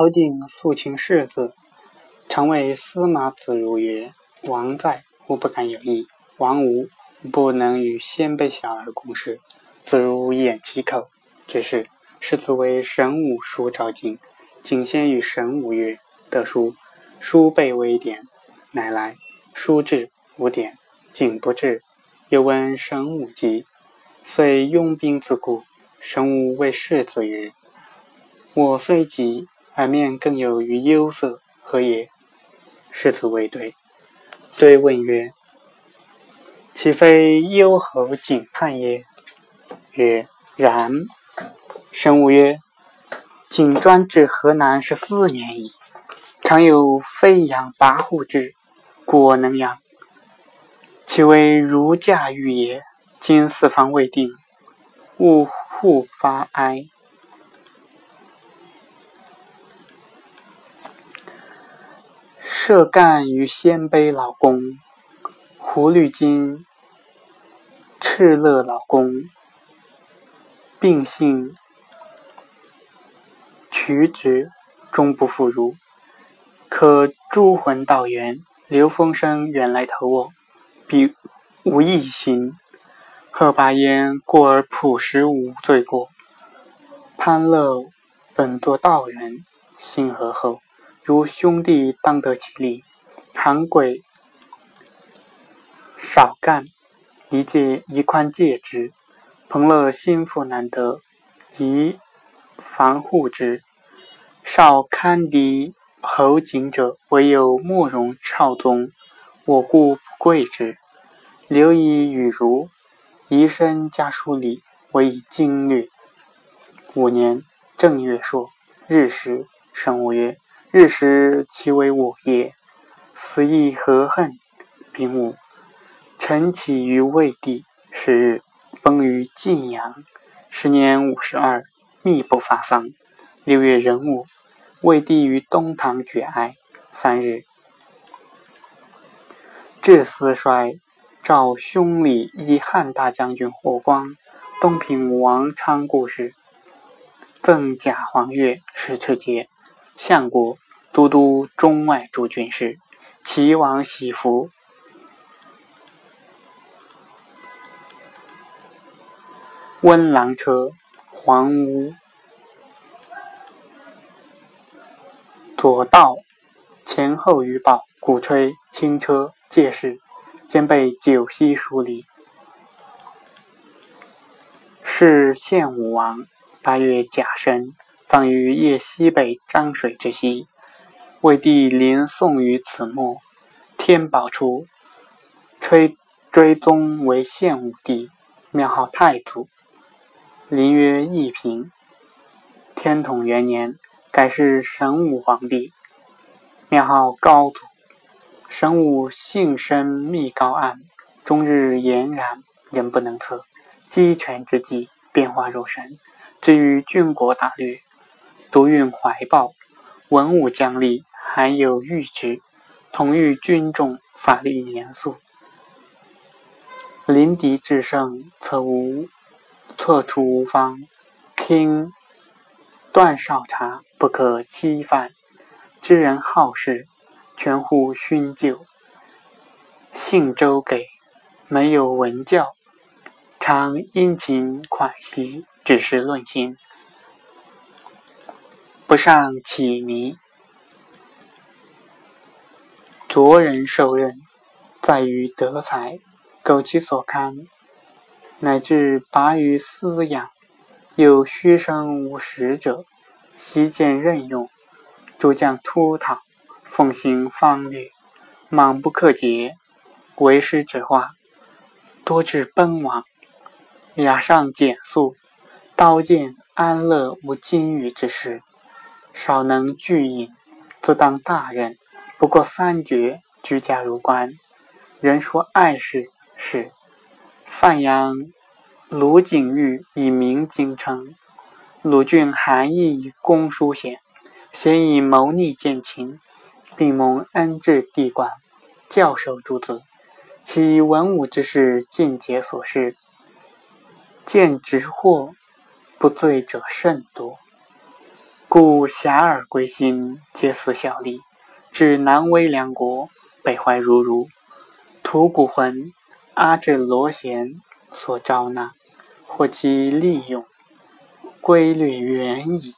后晋肃清世子，常谓司马子如曰：“王在，吾不敢有异；王无，不能与先辈小儿共事。”子如掩其口，只是世子为神武书召进，进先与神武曰：“得书，书备微典，乃来。书至，无典，景不至。又闻神武疾，遂拥兵自固。神武谓世子曰：“我虽疾。”海面更有于忧色，何也？世子谓对。对问曰：“岂非幽侯景叛也？”曰：“然。”神武曰：“景专至河南十四年矣，常有飞扬跋扈之，果能养。其为儒驾驭也。今四方未定，勿互发哀。”设干于鲜卑老公，胡律金敕勒老公，并姓取之，终不复如。可诸魂道元，刘风声远来投我，必无异心。贺拔焉过而朴实无罪过。潘乐本作道人，性何厚。如兄弟当得其利，韩鬼少干，一借一宽戒之。彭乐心腹难得，宜防护之。少堪敌侯景者，唯有慕容少宗，我故不贵之。刘以与儒，宜身家书礼，为以经略。五年正月朔，日食，生五曰。日食，其为我也。死亦何恨？丙午，臣起于魏地，十日崩于晋阳。时年五十二，密不发丧。六月壬午，魏帝于东堂举哀。三日，至思衰，召兄礼以汉大将军霍光、东平王昌故事，赠贾黄钺，使持节。相国、都督中外诸军事，齐王喜服。温郎车，黄屋，左道前后于宝，鼓吹轻车，借势，兼备九锡数礼。是献武王八月甲申。葬于邺西北漳水之西，魏帝临送于此墓。天宝初，吹追宗为献武帝，庙号太祖，临曰义平。天统元年，改是神武皇帝，庙号高祖。神武性深密高暗，终日俨然，人不能测。鸡犬之际，变化若神。至于郡国大略。独运怀抱，文武将立罕有遇之。统御军众，法力严肃。临敌制胜，策无策出无方。听段少茶，不可欺犯。知人好事，全乎勋就。信周给，没有文教。常殷勤款席，只是论心。不上启迷，卓人受任，在于德才，苟其所堪，乃至拔于饲养。有虚生无实者，悉见任用。诸将突讨，奉行方略，莽不克节，为师者化，多至奔亡。雅上简素，刀剑安乐无金玉之事。少能拒引，自当大任。不过三绝，居家如官。人说爱事是。范阳卢景玉以明经称，鲁郡韩义以公书显，先以谋逆见秦，并蒙恩至地官，教授诸子。其文武之事尽皆所事，见直祸不罪者甚多。故遐迩归心，皆思小利。至南威两国，北怀如如，吐谷浑、阿至罗贤所招纳，或其利用，规律远矣。